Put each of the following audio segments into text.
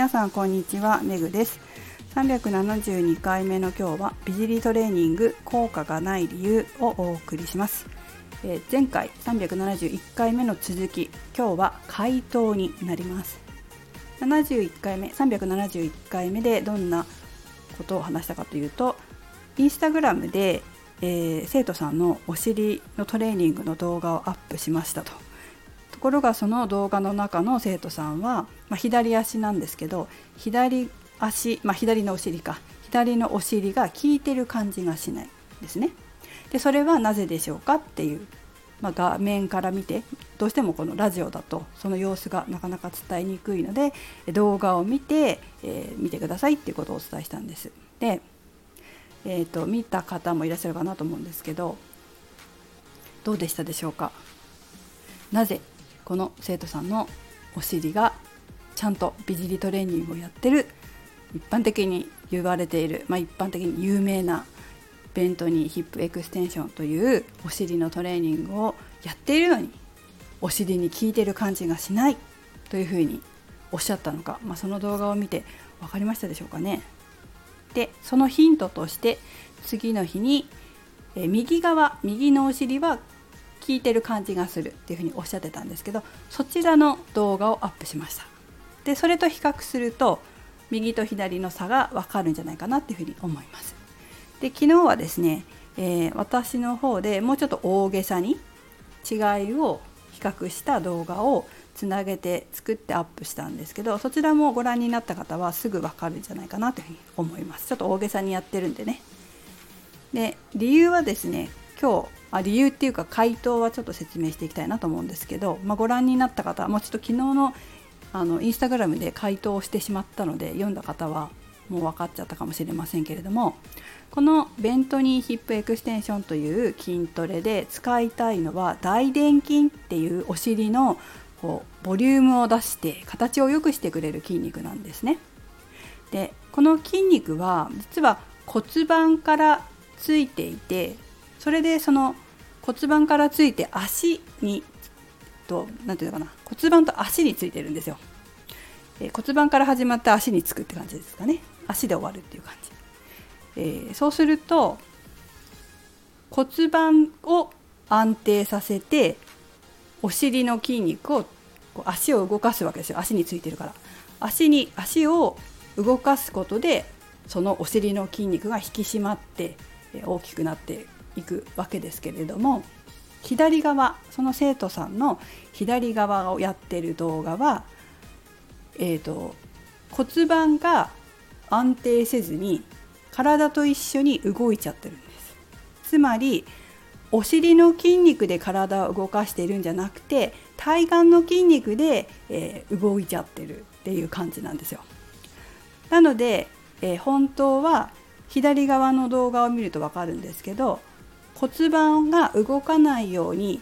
皆さんこんにちはめぐです。372回目の今日は美尻トレーニング効果がない理由をお送りします、えー、前回371回目の続き今日は回答になります。71回目371回目でどんなことを話したかというとインスタグラムで、えー、生徒さんのお尻のトレーニングの動画をアップしましたと。ところがその動画の中の生徒さんは、まあ、左足なんですけど左足、まあ、左のお尻か左のお尻が効いてる感じがしないですね。でそれはなぜでしょうかっていう、まあ、画面から見てどうしてもこのラジオだとその様子がなかなか伝えにくいので動画を見て、えー、見てくださいっていうことをお伝えしたんです。で、えーと見た方もいらっしゃるかなと思うんですけどどうでしたでしょうか？なぜこの生徒さんのお尻がちゃんと美尻トレーニングをやってる一般的に言われている、まあ、一般的に有名なベントニーヒップエクステンションというお尻のトレーニングをやっているのにお尻に効いてる感じがしないというふうにおっしゃったのか、まあ、その動画を見て分かりましたでしょうかね。でそのヒントとして次の日にえ右側右のお尻は聞いてる感じがするっていうふうにおっしゃってたんですけどそちらの動画をアップしました。でそれと比較すると右と左の差が分かるんじゃないかなっていうふうに思います。で昨日はですね、えー、私の方でもうちょっと大げさに違いを比較した動画をつなげて作ってアップしたんですけどそちらもご覧になった方はすぐ分かるんじゃないかなというふうに思います。ちょっと大げさにやってるんでね。で理由はですね今日あ理由っていうか回答はちょっと説明していきたいなと思うんですけど、まあ、ご覧になった方もうちょっと昨日のあのインスタグラムで回答をしてしまったので読んだ方はもう分かっちゃったかもしれませんけれどもこのベントニーヒップエクステンションという筋トレで使いたいのは大臀筋っていうお尻のこうボリュームを出して形を良くしてくれる筋肉なんですね。でこの筋肉は実は骨盤からついていてそれでその骨盤からついて足にと何ていうのかな骨盤と足についてるんですよ、えー、骨盤から始まって足につくって感じですかね。足で終わるっていう感じ、えー、そうすると骨盤を安定させてお尻の筋肉をこう足を動かすわけですよ。足についてるから。足に足を動かすことでそのお尻の筋肉が引き締まって大きくなっていくわけですけれども左側その生徒さんの左側をやってる動画は、えーと、骨盤が安定せずに体と一緒に動いちゃってるんです。つまりお尻の筋肉で体を動かしているんじゃなくて体幹の筋肉で、えー、動いちゃってるっていう感じなんですよ。なので、えー、本当は左側の動画を見ると分かるんですけど骨盤が動かないように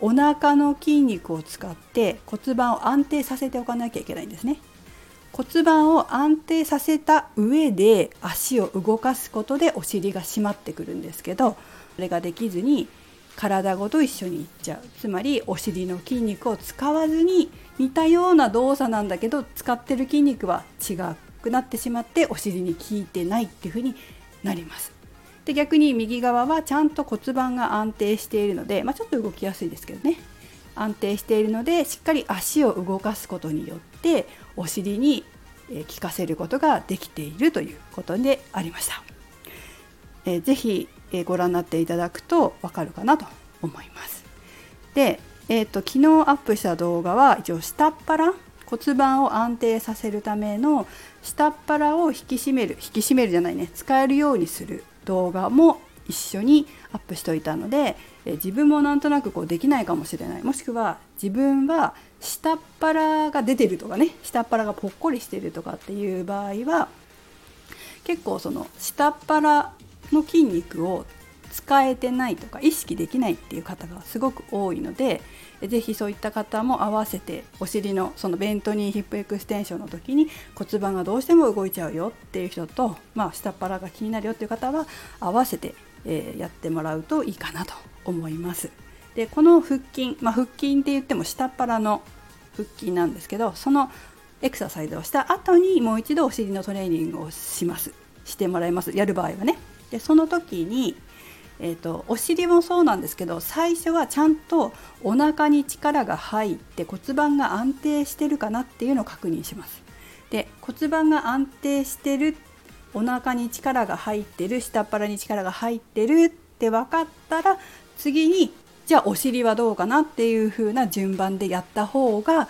お腹の筋肉を使って骨盤を安定させておかなきゃいけないんですね。骨盤を安定させた上で足を動かすことでお尻が締まってくるんですけどそれができずに体ごと一緒にいっちゃう。つまりお尻の筋肉を使わずに似たような動作なんだけど使ってる筋肉は違くなってしまってお尻に効いてないっていう風になります。で逆に右側はちゃんと骨盤が安定しているので、まあ、ちょっと動きやすいですけどね安定しているのでしっかり足を動かすことによってお尻に効かせることができているということでありました。えー、ぜひ、えご覧になっていただくと分かるかなと思います。で、えーと、昨日アップした動画は一応下っ腹骨盤を安定させるための下っ腹を引き締める引き締めるじゃないね使えるようにする動画も一緒にアップしておいたのでえ自分もなんとなくこうできないかもしれない。もしくは自分は下っ腹が出てるとかね。下っ腹がぽっこりしてるとかっていう場合は結構その下っ腹の筋肉を使えてないとか意識できないっていう方がすごく多いので是非そういった方も合わせてお尻のそのベントニーヒップエクステンションの時に骨盤がどうしても動いちゃうよっていう人と、まあ、下っ腹が気になるよっていう方は合わせて、え、やってもらうといいかなと思います。でこの腹筋、まあ、腹筋って言っても下っ腹の腹筋なんですけどそのエクササイズをした後にもう一度お尻のトレーニングをします。してもらいます。やる場合はね。でその時に、えーと、お尻もそうなんですけど最初はちゃんとお腹に力が入って骨盤が安定してるかなっていうのを確認しますで骨盤が安定してるお腹に力が入ってる下っ腹に力が入ってるって分かったら次にじゃあお尻はどうかなっていう風な順番でやった方が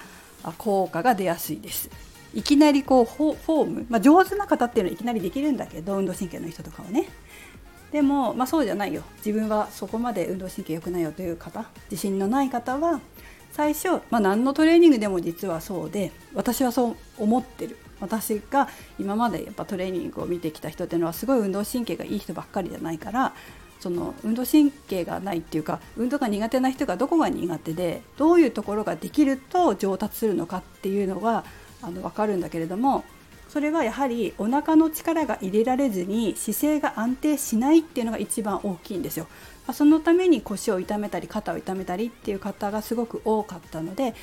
効果が出やすいです。いきなりこうフォーム、まあ、上手な方っていうのはいきなりできるんだけど運動神経の人とかはねでも、まあ、そうじゃないよ。自分はそこまで運動神経良くないよという方。自信のない方は最初、まあ、何のトレーニングでも実はそうで私はそう思ってる。私が今までやっぱトレーニングを見てきた人っていうのはすごい運動神経がいい人ばっかりじゃないからその運動神経がないっていうか運動が苦手な人がどこが苦手でどういうところができると上達するのかっていうのがあの分かるんだけれどもそれはやはりお腹の力が入れられずに姿勢が安定しないっていうのが一番大きいんですよ。そのために腰を痛めたり肩を痛めたりっていう方がすごく多かったので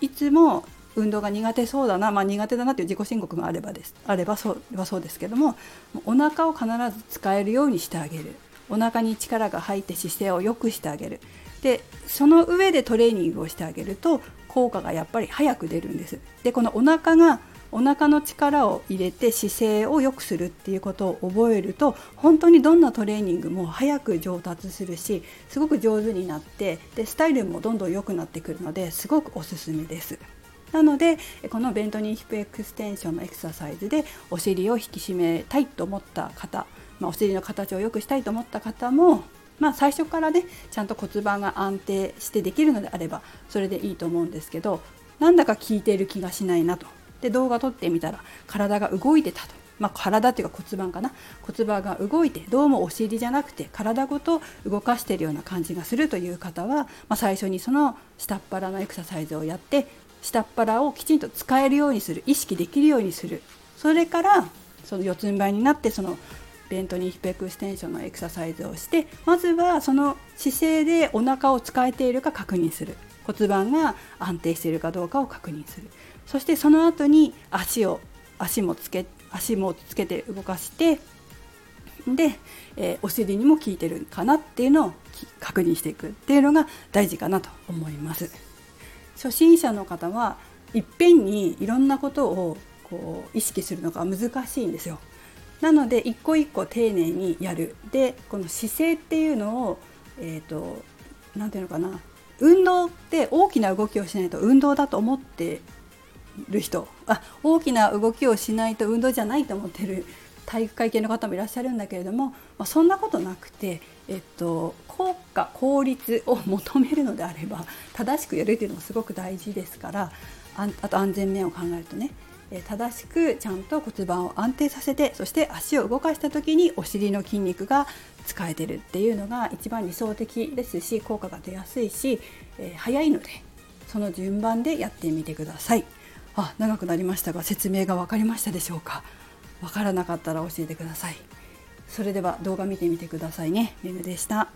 いつも運動が苦手そうだな、まあ、苦手だなという自己申告があればです。あればそうはそうですけどもお腹を必ず使えるようにしてあげる。お腹に力が入って姿勢を良くしてあげる。でその上でトレーニングをしてあげると効果がやっぱり早く出るんです。でこのお腹がお腹の力を入れて姿勢を良くするっていうことを覚えると本当にどんなトレーニングも早く上達するしすごく上手になってでスタイルもどんどん良くなってくるのですごくおすすめです。なのでこのベントニーヒップエクステンションのエクササイズでお尻を引き締めたいと思った方まあ、お尻の形を良くしたいと思った方も、まあ、最初からねちゃんと骨盤が安定してできるのであればそれでいいと思うんですけどなんだか効いている気がしないなとで動画撮ってみたら体が動いてたと。まあ、体っていうか骨盤かな。骨盤が動いてどうもお尻じゃなくて体ごと動かしているような感じがするという方は、まあ、最初にその下っ腹のエクササイズをやって下っ腹をきちんと使えるようにする意識できるようにする。それからその四つん這いになってそのベントニーヒペクステンションのエクササイズをしてまずはその姿勢でお腹を使えているか確認する。骨盤が安定しているかどうかを確認する。そしてその後に足を足もつけ足もつけて動かしてで、えー、お尻にも効いてるかなっていうのを確認していくっていうのが大事かなと思います。初心者の方はいっぺんにいろんなことをこう意識するのが難しいんですよ。なので一個一個丁寧にやる。でこの姿勢っていうのをえっ、ー、と何ていうのかな。運動って大きな動きをしないと運動だと思ってる人。あ大きな動きをしないと運動じゃないと思ってる体育会系の方もいらっしゃるんだけれども、まあ、そんなことなくて、えっと、効果効率を求めるのであれば正しくやるっていうのもすごく大事ですからあと安全面を考えるとね正しくちゃんと骨盤を安定させてそして足を動かした時にお尻の筋肉が使えてるっていうのが一番理想的ですし効果が出やすいし、えー、早いのでその順番でやってみてください。あ長くなりましたが説明が分かりましたでしょうか？分からなかったら教えてください。それでは動画見てみてくださいね。めぐでした。